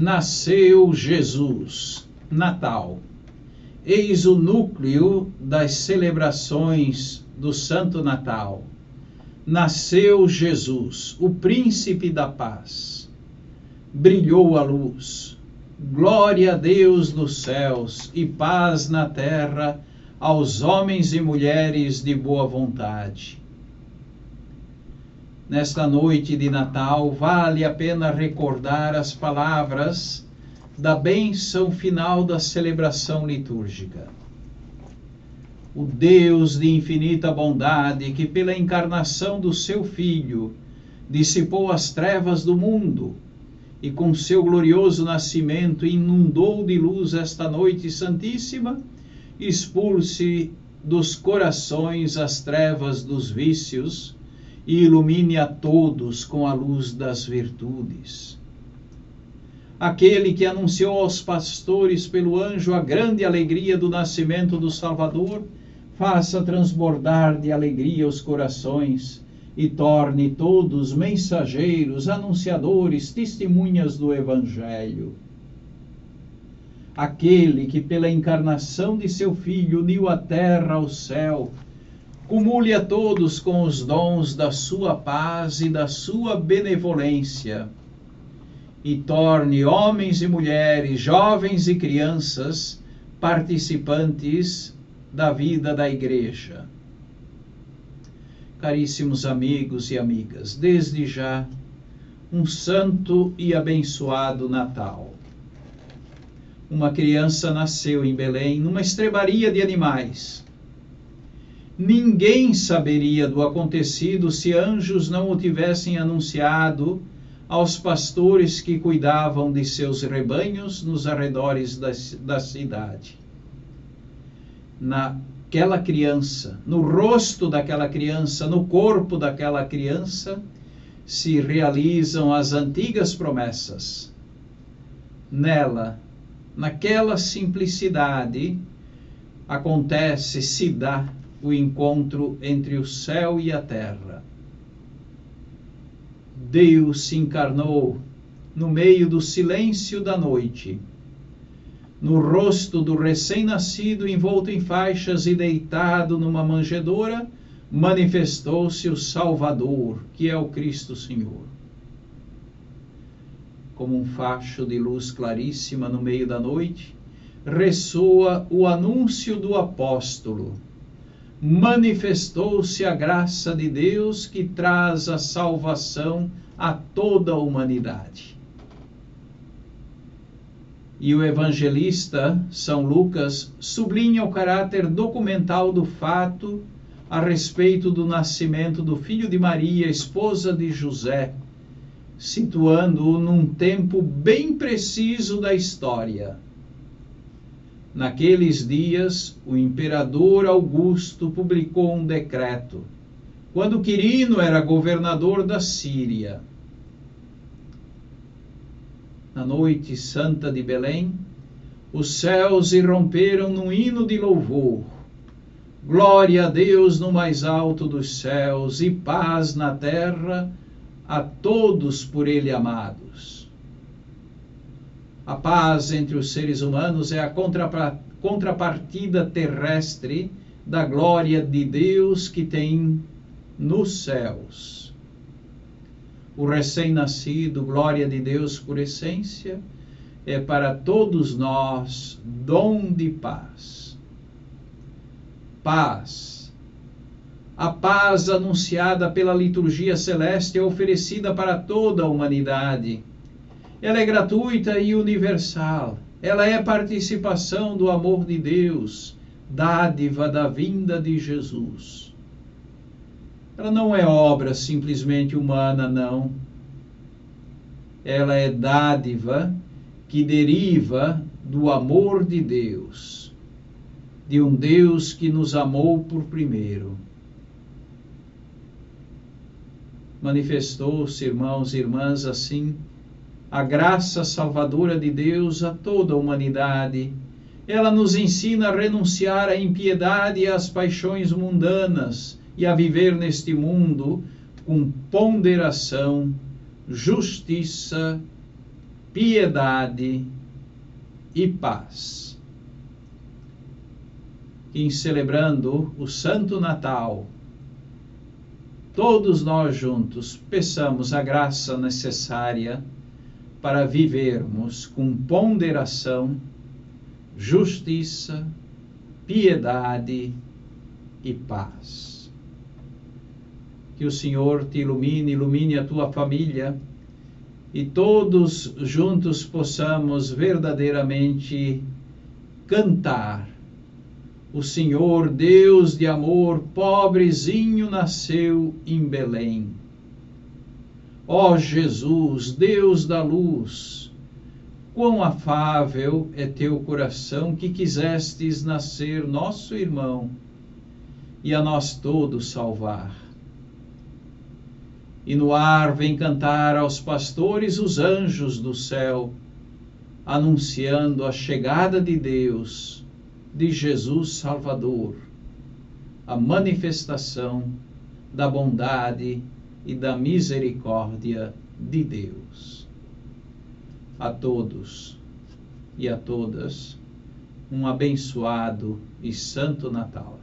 nasceu Jesus, Natal. Eis o núcleo das celebrações do Santo Natal. Nasceu Jesus, o príncipe da paz. Brilhou a luz. Glória a Deus nos céus e paz na terra aos homens e mulheres de boa vontade nesta noite de Natal, vale a pena recordar as palavras da bênção final da celebração litúrgica. O Deus de infinita bondade, que pela encarnação do seu Filho dissipou as trevas do mundo e com seu glorioso nascimento inundou de luz esta noite santíssima, expulse dos corações as trevas dos vícios e ilumine a todos com a luz das virtudes. Aquele que anunciou aos pastores pelo anjo a grande alegria do nascimento do Salvador, faça transbordar de alegria os corações e torne todos mensageiros, anunciadores, testemunhas do Evangelho. Aquele que, pela encarnação de seu Filho, uniu a terra ao céu, Cumule a todos com os dons da sua paz e da sua benevolência, e torne homens e mulheres, jovens e crianças, participantes da vida da Igreja. Caríssimos amigos e amigas, desde já, um santo e abençoado Natal. Uma criança nasceu em Belém, numa estrebaria de animais Ninguém saberia do acontecido se anjos não o tivessem anunciado aos pastores que cuidavam de seus rebanhos nos arredores da, da cidade. Naquela criança, no rosto daquela criança, no corpo daquela criança, se realizam as antigas promessas. Nela, naquela simplicidade, acontece, se dá o encontro entre o céu e a terra. Deus se encarnou no meio do silêncio da noite. No rosto do recém-nascido, envolto em faixas e deitado numa manjedoura, manifestou-se o Salvador, que é o Cristo Senhor. Como um facho de luz claríssima no meio da noite, ressoa o anúncio do apóstolo manifestou-se a graça de Deus que traz a salvação a toda a humanidade. E o evangelista São Lucas sublinha o caráter documental do fato a respeito do nascimento do filho de Maria, esposa de José, situando-o num tempo bem preciso da história Naqueles dias, o imperador Augusto publicou um decreto, quando Quirino era governador da Síria. Na noite santa de Belém, os céus irromperam num hino de louvor. Glória a Deus no mais alto dos céus e paz na terra a todos por Ele amados. A paz entre os seres humanos é a contrapartida terrestre da glória de Deus que tem nos céus. O recém-nascido, glória de Deus por essência, é para todos nós dom de paz. Paz. A paz anunciada pela liturgia celeste é oferecida para toda a humanidade ela é gratuita e universal. Ela é participação do amor de Deus, dádiva da vinda de Jesus. Ela não é obra simplesmente humana, não. Ela é dádiva que deriva do amor de Deus, de um Deus que nos amou por primeiro. Manifestou-se, irmãos e irmãs, assim a graça salvadora de Deus a toda a humanidade. Ela nos ensina a renunciar à impiedade e às paixões mundanas e a viver neste mundo com ponderação, justiça, piedade e paz. Em celebrando o Santo Natal, todos nós juntos peçamos a graça necessária para vivermos com ponderação, justiça, piedade e paz. Que o Senhor te ilumine, ilumine a tua família e todos juntos possamos verdadeiramente cantar. O Senhor, Deus de amor, pobrezinho nasceu em Belém. Ó Jesus, Deus da luz, quão afável é teu coração que quisestes nascer nosso irmão e a nós todos salvar. E no ar vem cantar aos pastores os anjos do céu, anunciando a chegada de Deus, de Jesus Salvador, a manifestação da bondade e da misericórdia de Deus. A todos e a todas, um abençoado e santo Natal.